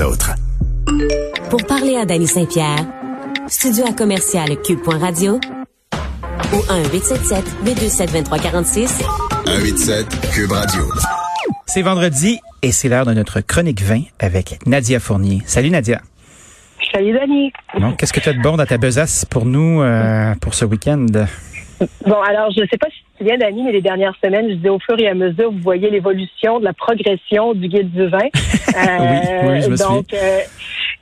les autres. Pour parler à Danny Saint-Pierre, studio à commercial cube.radio ou 1-877-827-2346. 187 Cube Radio. C'est vendredi et c'est l'heure de notre chronique 20 avec Nadia Fournier. Salut Nadia. Salut Dani. Bon, qu'est-ce que tu as de bon dans ta besace pour nous euh, pour ce week-end? Bon, alors, je ne sais pas si souviens, Dani, mais les dernières semaines, je disais au fur et à mesure, vous voyez l'évolution de la progression du guide du vin. oui, oui, je me donc, euh,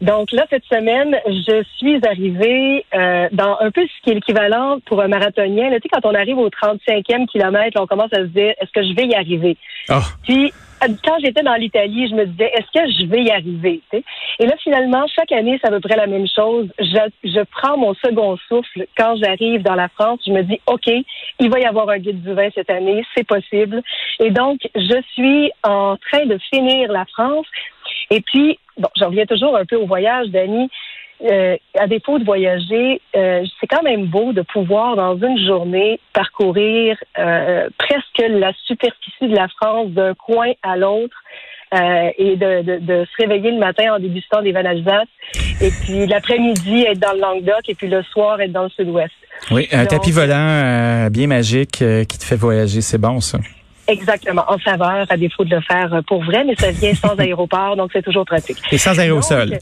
donc là, cette semaine, je suis arrivée euh, dans un peu ce qui est l'équivalent pour un marathonien. Là, tu sais, quand on arrive au 35e kilomètre, on commence à se dire, est-ce que je vais y arriver? Oh. Puis, quand j'étais dans l'Italie, je me disais, est-ce que je vais y arriver? Et là, finalement, chaque année, c'est à peu près la même chose. Je, je prends mon second souffle quand j'arrive dans la France. Je me dis, OK, il va y avoir un guide du vin cette année, c'est possible. Et donc, je suis en train de finir la France. Et puis, bon, j'en reviens toujours un peu au voyage, Dani. Euh, à défaut de voyager, euh, c'est quand même beau de pouvoir, dans une journée, parcourir euh, presque la superficie de la France d'un coin à l'autre. Et de, se réveiller le matin en dégustant des d'Alsace, et puis l'après-midi être dans le Languedoc, et puis le soir être dans le sud-ouest. Oui, un Donc, tapis volant euh, bien magique euh, qui te fait voyager, c'est bon ça. Exactement, en saveur, à défaut de le faire pour vrai, mais ça vient sans aéroport, donc c'est toujours pratique. Et sans aérosol. Donc,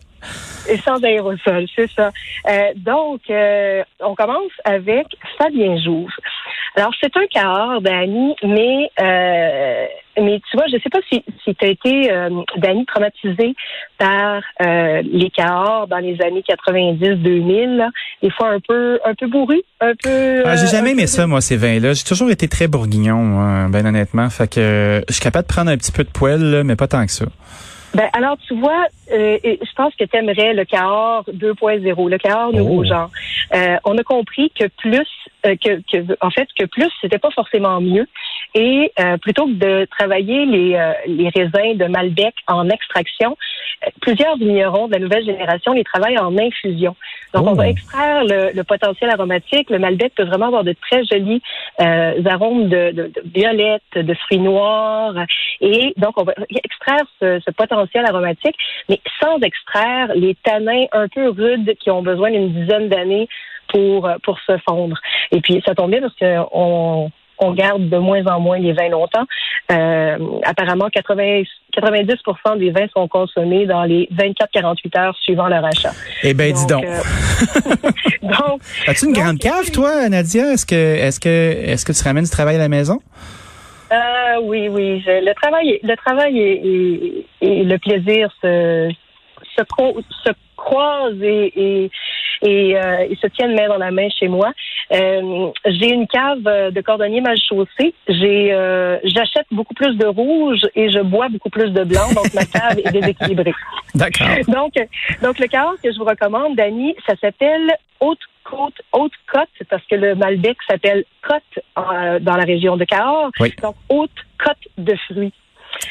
et sans aérosol, c'est ça. Euh, donc, euh, on commence avec Fabien Jouve. Alors, c'est un cahors, Dani, mais euh, mais tu vois, je sais pas si, si tu as été, euh, Dani, traumatisé par euh, les cahors dans les années 90-2000, là. des fois un peu un peu bourru, un peu... Ah, j'ai euh, jamais un aimé peu- ça, moi, ces vins-là. J'ai toujours été très bourguignon, moi, ben honnêtement. Fait que je suis capable de prendre un petit peu de poêle, là, mais pas tant que ça. Ben, alors, tu vois, euh, je pense que tu aimerais le Cahors 2.0, le Cahors nouveau Oh. genre. Euh, on a compris que plus, euh, que, que, en fait, que plus, c'était pas forcément mieux. Et euh, plutôt que de travailler les, euh, les raisins de Malbec en extraction, euh, plusieurs vignerons de la nouvelle génération les travaillent en infusion. Donc, Oh. on va extraire le, le potentiel aromatique. Le Malbec peut vraiment avoir de très jolis euh, arômes de, de, de violette, de fruits noirs. Et donc, on va extraire ce, ce potentiel aromatique, mais sans extraire les tanins un peu rudes qui ont besoin d'une dizaine d'années pour, euh, pour se fondre. Et puis, ça tombe bien parce qu'on on garde de moins en moins les vins longtemps. Euh, apparemment, 80, 90% des vins sont consommés dans les 24-48 heures suivant leur achat. Eh ben, dis donc. euh, donc, As-tu une donc, grande cave, toi, Nadia? Est-ce que, est-ce que, est-ce que tu ramènes du travail à la maison? Euh, oui, oui. je- le travail, le travail et, et- et le plaisir se, se, cro- se croisent et, et, et, euh, et se tiennent main dans la main chez moi. Euh, j'ai une cave euh, de cordonnier mal chaussée. J'ai, euh, j'achète beaucoup plus de rouge et je bois beaucoup plus de blanc, donc ma cave est déséquilibrée. D'accord. Donc, donc le cahors que je vous recommande, Dani, ça s'appelle Haute Côte, Haute Côte, parce que le Malbec s'appelle Côte dans la région de Cahors. Oui. Donc, Haute Côte de fruits.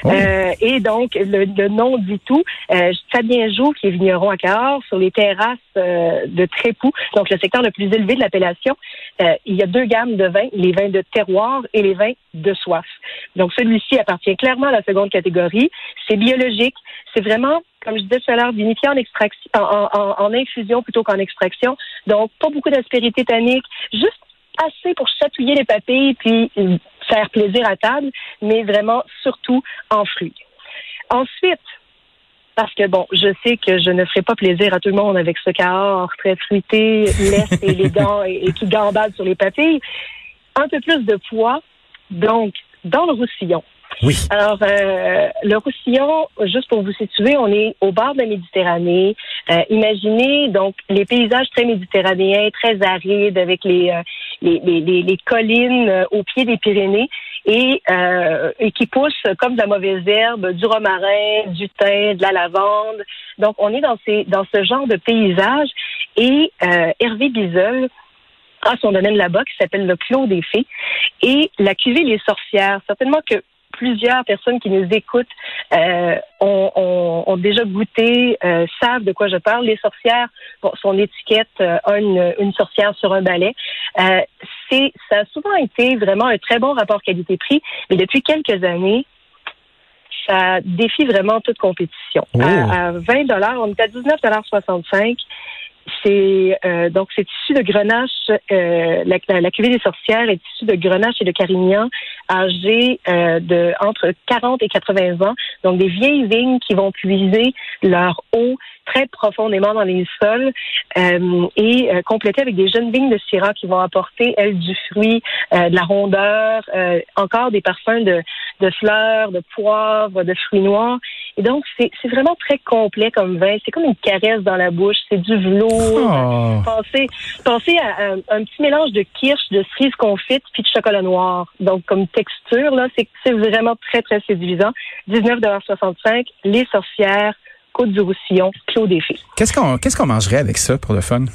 Oh. Euh, et donc, le, le nom dit tout. Euh, Fabien Joux, qui est vigneron à Cahors, sur les terrasses euh, de Trépoux, donc le secteur le plus élevé de l'appellation, euh, il y a deux gammes de vins, les vins de terroir et les vins de soif. Donc, celui-ci appartient clairement à la seconde catégorie. C'est biologique. C'est vraiment, comme je disais tout à l'heure, vinifié en, extraction, en, en- en infusion plutôt qu'en extraction. Donc, pas beaucoup d'aspérité tannique, juste assez pour chatouiller les papilles puis faire plaisir à table, mais vraiment surtout en fruits. Ensuite, parce que bon, je sais que je ne ferai pas plaisir à tout le monde avec ce cahors très fruité, leste et élégant et, et qui gambade sur les papilles. Un peu plus de poids, donc dans le roussillon. Oui. Alors, euh, le Roussillon, juste pour vous situer, on est au bord de la Méditerranée. Euh, imaginez donc les paysages très méditerranéens, très arides, avec les, euh, les, les, collines euh, au pied des Pyrénées et, euh, et qui poussent comme de la mauvaise herbe, du romarin, du thym, de la lavande. Donc, on est dans, ces, dans ce genre de paysage. Et euh, Hervé Bizel a son domaine là-bas qui s'appelle le Clos des Fées. Et la cuvée Les Sorcières, certainement que plusieurs personnes qui nous écoutent euh, ont, ont- ont déjà goûté, euh, savent de quoi je parle. Les sorcières, bon, son étiquette euh, a une, une sorcière sur un balai. C'est, ça a souvent été vraiment un très bon rapport qualité-prix, mais depuis quelques années, ça défie vraiment toute compétition. Oh. À, à 20 dollars, on est à 19,65 c'est euh, donc c'est issu de grenache. Euh, la, la, cuvée des sorcières est issue de grenache et de carignan âgés euh, de entre 40 et 80 ans. Donc des vieilles vignes qui vont puiser leur eau très profondément dans les sols euh, et euh, compléter avec des jeunes vignes de Syrah qui vont apporter, elles, du fruit, euh, de la rondeur, encore des parfums de, de fleurs, de poivre, de fruits noirs. Et donc, c'est vraiment très complet comme vin. C'est comme une caresse dans la bouche. C'est du velours. Oh. Pensez, pensez à, un, un petit mélange de kirsch, de cerise confite, puis de chocolat noir. Donc, comme texture, là, c'est vraiment très, très séduisant. 19,65 Les sorcières, Côte du Roussillon, Clos des Fées. Qu'est-ce qu'on mangerait avec ça pour le fun?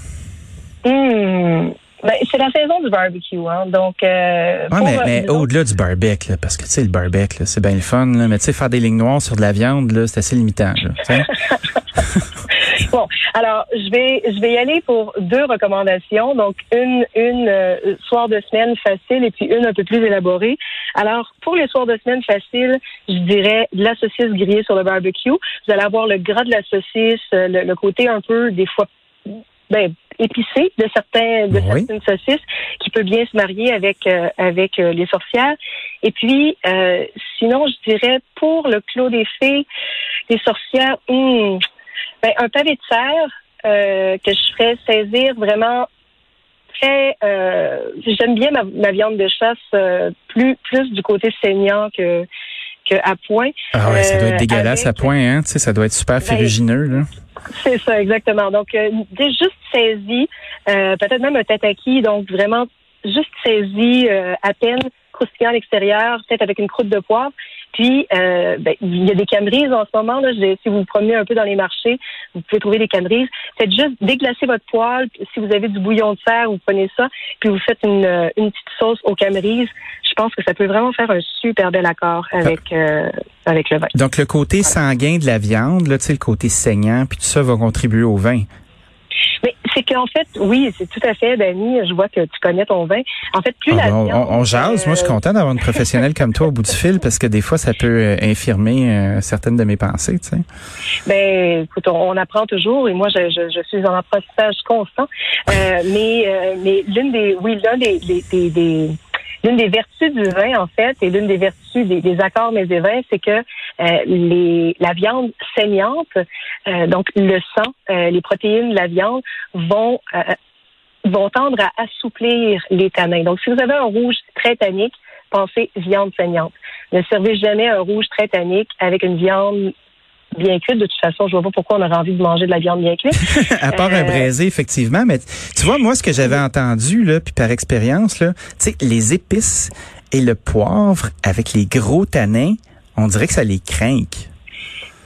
Mmh. Ben, c'est la saison du barbecue, hein. Donc, euh, ouais, mais, mais au-delà du barbecue, là, parce que tu sais, le barbecue, c'est bien le fun, là, mais tu sais, faire des lignes noires sur de la viande, là, c'est assez limitant. Là, bon, alors je vais je vais y aller pour deux recommandations. Donc une une euh, soir de semaine facile et puis une un peu plus élaborée. Alors pour les soirs de semaine faciles, je dirais de la saucisse grillée sur le barbecue. Vous allez avoir le gras de la saucisse, euh, le, le côté un peu des fois ben, épicé de certains de Oui. certaines saucisses qui peut bien se marier avec euh, avec euh, les sorcières. Et puis euh, sinon je dirais pour le clos des fées, les sorcières, hum, ben, un pavé de serre euh, que je ferais saisir vraiment très. Euh, J'aime bien ma, ma viande de chasse euh, plus plus du côté saignant que que à point. Ah ouais, ça doit Euh, être dégueulasse avec- à point, hein, tu sais, ça doit être super ferrugineux, là. C'est ça, exactement. Donc, euh, juste saisi, euh, peut-être même un tataki, donc vraiment juste saisi euh, à peine, croustillant à l'extérieur, peut-être avec une croûte de poivre. Puis, euh, ben, il y a des camerises en ce moment. Là, Je- si vous vous promenez un peu dans les marchés, vous pouvez trouver des camerises. Faites juste déglacer votre poêle. Si vous avez du bouillon de serre, vous prenez ça, puis vous faites une, euh, une petite sauce aux camerises. Je pense que ça peut vraiment faire un super bel accord avec, euh, avec le vin. Donc, le côté sanguin de la viande, là, le côté saignant, puis tout ça va contribuer au vin. C'est qu'en fait, oui, c'est tout à fait, Dani. Je vois que tu connais ton vin. En fait, plus Ah, la bon, viande, on, on jase. Moi, je suis euh, content d'avoir une professionnelle comme toi au bout du fil parce que des fois, ça peut euh, infirmer euh, certaines de mes pensées, tu sais. Ben, écoute, on, on apprend toujours et moi, je, je, je suis en apprentissage constant. Euh, mais, euh, mais l'une des, oui, l'un des, des, des, des- l'une des vertus du vin, en fait, et l'une des vertus des, accords mais des vins, c'est que euh, les, la viande saignante, euh, donc le sang, euh, les protéines de la viande vont euh, vont tendre à assouplir les tanins. Donc, si vous avez un rouge très tannique, pensez viande saignante. Ne servez jamais un rouge très tannique avec une viande bien cuite. De toute façon, je vois pas pourquoi on aurait envie de manger de la viande bien cuite. à part un Euh, braisé, effectivement. Mais tu vois, moi, ce que j'avais entendu, là, puis par expérience, là, tu sais, les épices et le poivre avec les gros tanins, on dirait que ça les craint.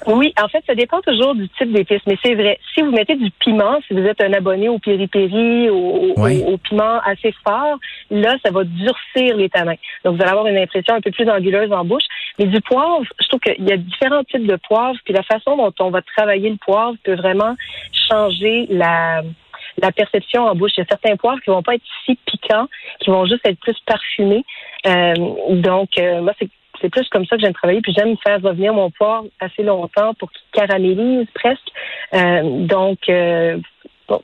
Oui, en fait, ça dépend toujours du type d'épices, mais c'est vrai. Si vous mettez du piment, si vous êtes un abonné au piri-piri, au, au- Oui. au piment assez fort, là, ça va durcir les tanins. Donc, vous allez avoir une impression un peu plus anguleuse en bouche. Mais du poivre, je trouve qu'il y a différents types de poivre, puis la façon dont on va travailler le poivre peut vraiment changer la la perception en bouche. Il y a certains poivres qui vont pas être si piquants, qui vont juste être plus parfumés. Euh, donc, euh, moi, c'est c'est plus comme ça que j'aime travailler. Puis j'aime faire revenir mon poivre assez longtemps pour qu'il caramélise presque. Euh, donc, euh, bon,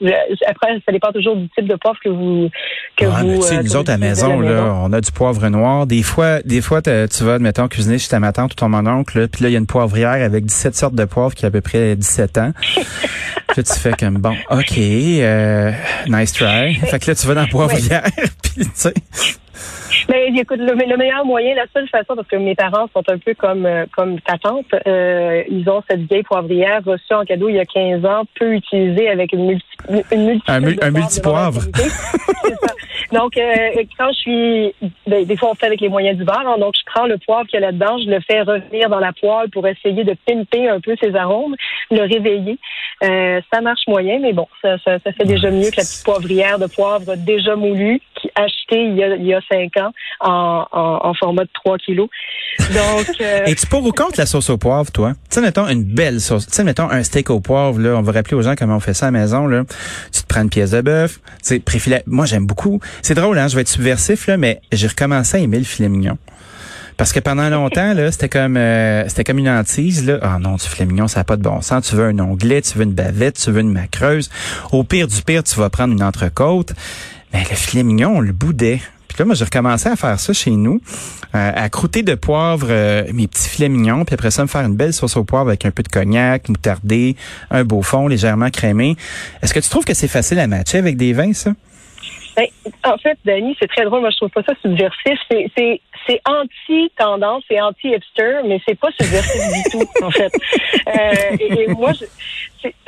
après, ça dépend toujours du type de poivre que vous que vous. euh, nous autres à la maison, la là, on a du poivre noir. Des fois, des fois, tu vas, mettons, cuisiner chez ta ma tante ou ton mon oncle, puis là, il y a une poivrière avec 17 sortes de poivre qui a à peu près 17 ans. puis là, tu fais comme, bon, OK, euh, nice try. Fait que là, tu vas dans la poivrière, puis tu sais. Mais écoute, le, le meilleur moyen, la seule façon, parce que mes parents sont un peu comme euh, comme ta tante, euh, ils ont cette vieille poivrière reçue en cadeau il y a 15 ans, peu utilisée avec une multi, une multitude Un de multipoivre. Donc, euh, quand je suis, ben, des fois on fait avec les moyens du bar, hein, donc je prends le poivre qu'il y a là-dedans, je le fais revenir dans la poêle pour essayer de pimper un peu ses arômes, le réveiller. Euh, ça marche moyen, mais bon, ça, ça, ça fait déjà mieux que la petite poivrière de poivre déjà moulue qui achetée il y a, il y a cinq ans en, en, en format de 3 kilos. Donc, euh, Et tu pour ou contre la sauce au poivre, toi? Tu sais, mettons une belle sauce. Tu sais, mettons un steak au poivre, là. On va rappeler aux gens comment on fait ça à la maison, là. Tu te prends une pièce de bœuf. Tu sais, préfilet. Moi, j'aime beaucoup. C'est drôle, hein. Je vais être subversif, là, mais j'ai recommencé à aimer le filet mignon. Parce que pendant longtemps, là, c'était comme euh, c'était comme une hantise. Là. Ah non, du filet mignon, ça n'a pas de bon sens. Tu veux un onglet, tu veux une bavette, tu veux une macreuse. Au pire du pire, tu vas prendre une entrecôte. Mais le filet mignon, on le boudait. Moi, j'ai recommencé à faire ça chez nous, euh, à croûter de poivre euh, mes petits filets mignons, puis après ça, me faire une belle sauce au poivre avec un peu de cognac, moutardé, un beau fond légèrement crémé. Est-ce que tu trouves que c'est facile à matcher avec des vins, ça? Ben, en fait, Dani, c'est très drôle. Moi, je trouve pas ça subversif. C'est, c'est, c'est anti-tendance, c'est anti-hipster, mais c'est pas subversif du tout, en fait. Euh, et, et, moi, je,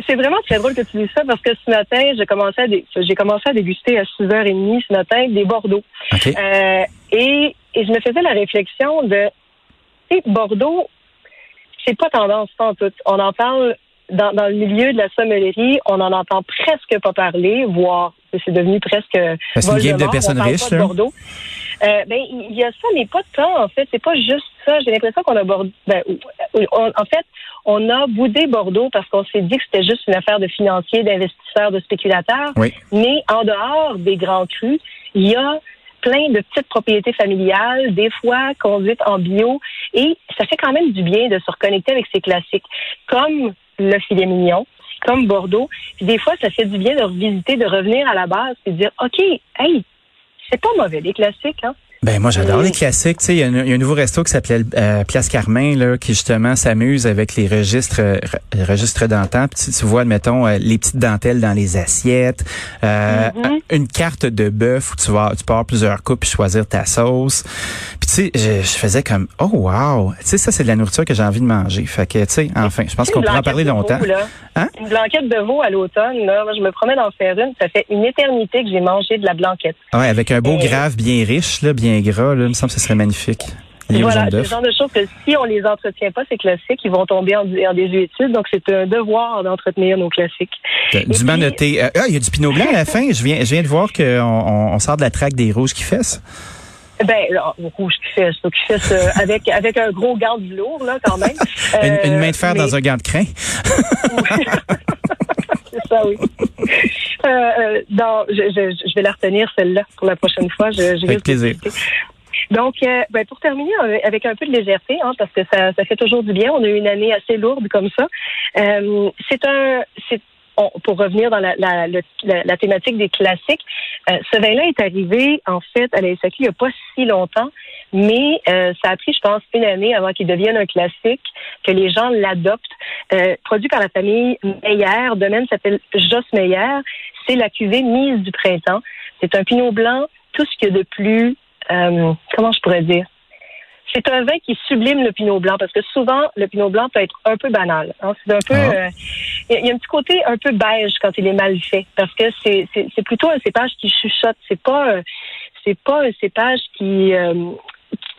c'est, vraiment très drôle que tu dises ça parce que ce matin, j'ai commencé à, dé, j'ai commencé à déguster à 6h30 ce matin des Bordeaux. Okay. Euh, et, et je me faisais la réflexion de, tu sais, Bordeaux, c'est pas tendance, en tout. On en parle dans, dans, le milieu de la sommellerie, on n'en entend presque pas parler, voire c'est devenu presque. C'est une game de personnes riches, là. Bordeaux. Euh, ben, il y a ça, mais pas tant, en fait. C'est pas juste ça. J'ai l'impression qu'on a Bordeaux. Ben, on, en fait, on a boudé Bordeaux parce qu'on s'est dit que c'était juste une affaire de financiers, d'investisseurs, de spéculateurs. Oui. Mais en dehors des grands crus, il y a plein de petites propriétés familiales, des fois conduites en bio, et ça fait quand même du bien de se reconnecter avec ces classiques, comme le filet mignon, comme Bordeaux. Puis des fois, ça fait du bien de revisiter, de revenir à la base et de dire, OK, hey, c'est pas mauvais, les classiques, hein? Ben moi j'adore les classiques. Tu sais, il y, a un nouveau resto qui s'appelait euh, Place Carmin là, qui justement s'amuse avec les registres euh, registres d'antan. Puis tu, vois, admettons, euh, les petites dentelles dans les assiettes, euh, mm-hmm. une carte de bœuf où tu vas tu peux avoir plusieurs coupes et choisir ta sauce. Puis tu sais, je, je, faisais comme oh wow, tu sais ça c'est de la nourriture que j'ai envie de manger. Fait que tu sais, enfin, je pense qu'on pourra en parler longtemps. Hein? Une blanquette de veau à l'automne là, moi, je me promets d'en faire une. Ça fait une éternité que j'ai mangé de la blanquette. Ouais, avec un beau Et... grave bien riche là, bien gras, là, il me semble que ce serait magnifique. Les voilà, c'est le genre de choses que si on les entretient pas, ces classiques, ils vont tomber en, en désuétude. Donc, c'est un devoir d'entretenir nos classiques. Du noté. Euh, ah, il y a du pinot blanc à la fin. Je viens, je viens de voir qu'on on, on sort de la traque des rouges qui fessent. Ben, là, rouge qui fesse, qui fesse euh, avec, avec un gros gant de lourd, là, quand même. une, une, main de fer mais... dans un gant de crin. c'est ça, oui. Euh, non, je, je, je, vais la retenir, celle-là, pour la prochaine fois. Je, je avec plaisir. Donc, euh, ben, pour terminer avec un peu de légèreté, hein, parce que ça, ça fait toujours du bien. On a eu une année assez lourde comme ça. Euh, c'est un, c'est on, pour revenir dans la, la, la, la thématique des classiques, euh, ce vin-là est arrivé en fait à la SAQ il n'y a pas si longtemps, mais euh, ça a pris, je pense, une année avant qu'il devienne un classique, que les gens l'adoptent. Euh, produit par la famille Meyer, de même s'appelle Joss Meyer. C'est la cuvée mise du printemps. C'est un pinot blanc, tout ce qu'il y a de plus, euh, comment je pourrais dire, c'est un vin qui sublime le pinot blanc parce que souvent le pinot blanc peut être un peu banal. Hein. C'est un peu, il ah. euh, y, y, a un petit côté un peu beige quand il est mal fait parce que c'est c'est plutôt un cépage qui chuchote. C'est pas c'est pas un cépage qui euh,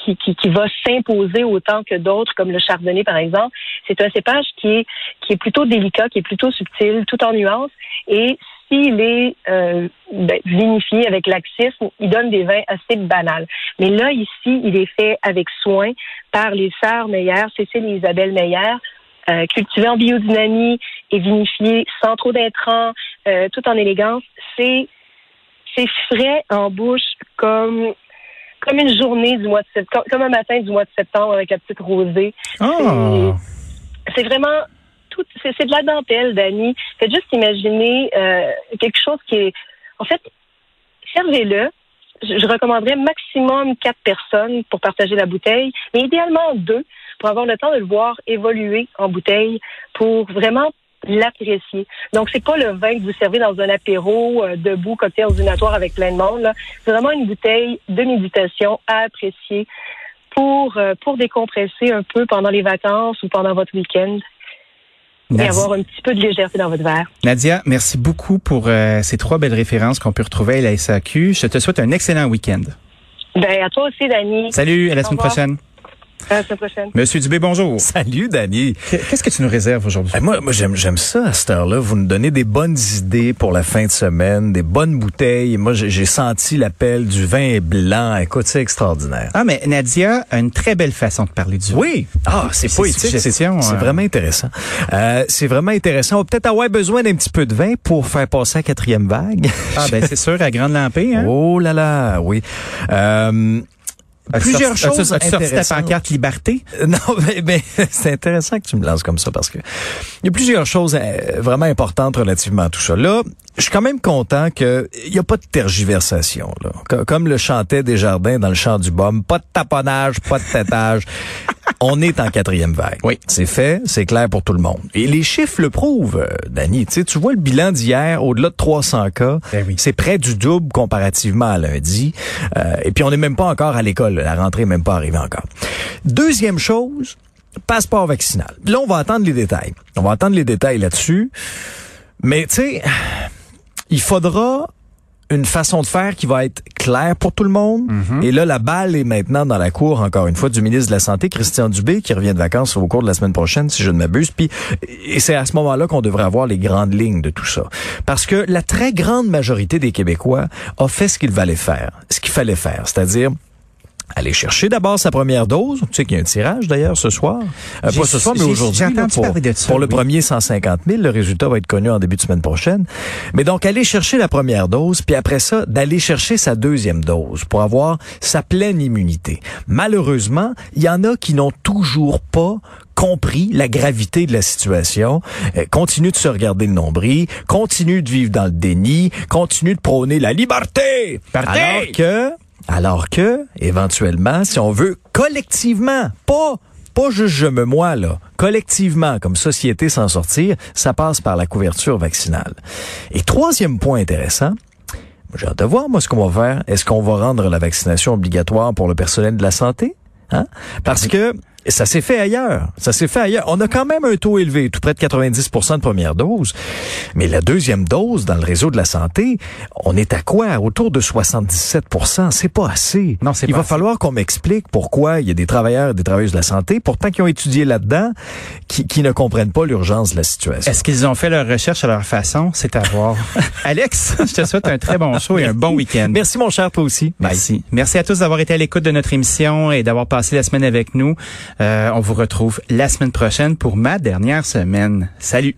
qui, qui, qui, va s'imposer autant que d'autres, comme le chardonnay par exemple. C'est un cépage qui est, qui est plutôt délicat, qui est plutôt subtil, tout en nuances. Et s'il est euh, ben, vinifié avec laxisme, il donne des vins assez banals. Mais là, ici, il est fait avec soin par les sœurs Meyer, Cécile et Isabelle Meyer, euh, cultivé en biodynamie et vinifié sans trop d'intrants, euh, tout en élégance. C'est c'est frais en bouche comme comme une journée du mois de septembre, comme un matin du mois de septembre avec la petite rosée. Oh. C'est vraiment c'est de la dentelle, Dani. Faites juste imaginer euh, quelque chose qui est, en fait, servez-le. Je, recommanderais maximum quatre personnes pour partager la bouteille, mais idéalement deux pour avoir le temps de le voir évoluer en bouteille, pour vraiment l'apprécier. Donc, c'est pas le vin que vous servez dans un apéro euh, debout, cocktail ordinatoire avec plein de monde. C'est vraiment une bouteille de méditation à apprécier pour, euh, pour décompresser un peu pendant les vacances ou pendant votre week-end. Et avoir un petit peu de légèreté dans votre verre. Nadia, merci beaucoup pour euh, ces trois belles références qu'on peut retrouver à la SAQ. Je te souhaite un excellent week-end. Ben, à toi aussi, Dani. Salut, à la semaine prochaine. À la prochaine. Monsieur Dubé, bonjour. Salut, Dani. Qu'est-ce que tu nous réserves aujourd'hui? Ben moi, moi j'aime, j'aime ça à cette heure-là. Vous nous donnez des bonnes idées pour la fin de semaine, des bonnes bouteilles. Moi, j'ai senti l'appel du vin blanc. Écoute, c'est extraordinaire. Ah, mais Nadia a une très belle façon de parler du vin. Oui. Ah, c'est poétique. C'est, hein. vraiment intéressant. Euh, c'est vraiment intéressant. On va peut-être avoir besoin d'un petit peu de vin pour faire passer la quatrième vague. Ah, ben c'est sûr, à grande lampée. Hein? Oh là là, oui. Euh, plusieurs choses intéressantes. pancarte liberté? Euh, Non, mais, mais c'est intéressant que tu me lances comme ça parce que il y a plusieurs choses euh, vraiment importantes relativement à tout ça. Là, je suis quand même content que il n'y a pas de tergiversation. Là. Co- Comme le chantait Desjardins dans le chant du baume, pas de taponnage, pas de tétage. On est en quatrième vague. Oui. C'est fait, c'est clair pour tout le monde. Et les chiffres le prouvent, euh, Danny. Tu sais, tu vois le bilan d'hier, au-delà de 300 cas, Ben oui. c'est près du double comparativement à lundi. Euh, et puis on n'est même pas encore à l'école. La rentrée n'est même pas arrivée encore. Deuxième chose, passeport vaccinal. Là, on va attendre les détails. On va attendre les détails là-dessus. Mais tu sais, il faudra une façon de faire qui va être claire pour tout le monde. Et là, la balle est maintenant dans la cour, encore une fois, du ministre de la Santé, Christian Dubé, qui revient de vacances au cours de la semaine prochaine, si je ne m'abuse. Puis, et c'est à ce moment-là qu'on devrait avoir les grandes lignes de tout ça. Parce que la très grande majorité des Québécois a fait ce qu'il fallait faire, ce qu'il fallait faire, c'est-à-dire aller chercher d'abord sa première dose. Tu sais qu'il y a un tirage d'ailleurs ce soir. Euh, pas ce soir, mais aujourd'hui. pour, ça, pour le premier 150 000. Le résultat va être connu en début de semaine prochaine. Mais donc, aller chercher la première dose, puis après ça, d'aller chercher sa deuxième dose pour avoir sa pleine immunité. Malheureusement, il y en a qui n'ont toujours pas compris la gravité de la situation, euh, continuent de se regarder le nombril, continuent de vivre dans le déni, continuent de prôner la liberté. Liberté! Alors que, alors que, éventuellement, si on veut collectivement, pas pas juste je me moi là, collectivement comme société s'en sortir, ça passe par la couverture vaccinale. Et troisième point intéressant, j'ai hâte de voir moi ce qu'on va faire. Est-ce qu'on va rendre la vaccination obligatoire pour le personnel de la santé Hein? Parce que ça s'est fait ailleurs. Ça s'est fait ailleurs. On a quand même un taux élevé, tout près de 90 de première dose. Mais la deuxième dose dans le réseau de la santé, on est à quoi? Autour de 77% C'est pas assez. Non, c'est Il pas va assez. falloir qu'on m'explique pourquoi il y a des travailleurs et des travailleuses de la santé, pourtant qui ont étudié là-dedans, qui, qui ne comprennent pas l'urgence de la situation. Est-ce qu'ils ont fait leur recherche à leur façon? C'est à voir. Alex, je te souhaite un très bon show et un bon week-end. Merci mon cher, toi aussi. Bye. Merci. Merci à tous d'avoir été à l'écoute de notre émission et d'avoir passé la semaine avec nous. Euh, on vous retrouve la semaine prochaine pour ma dernière semaine. Salut.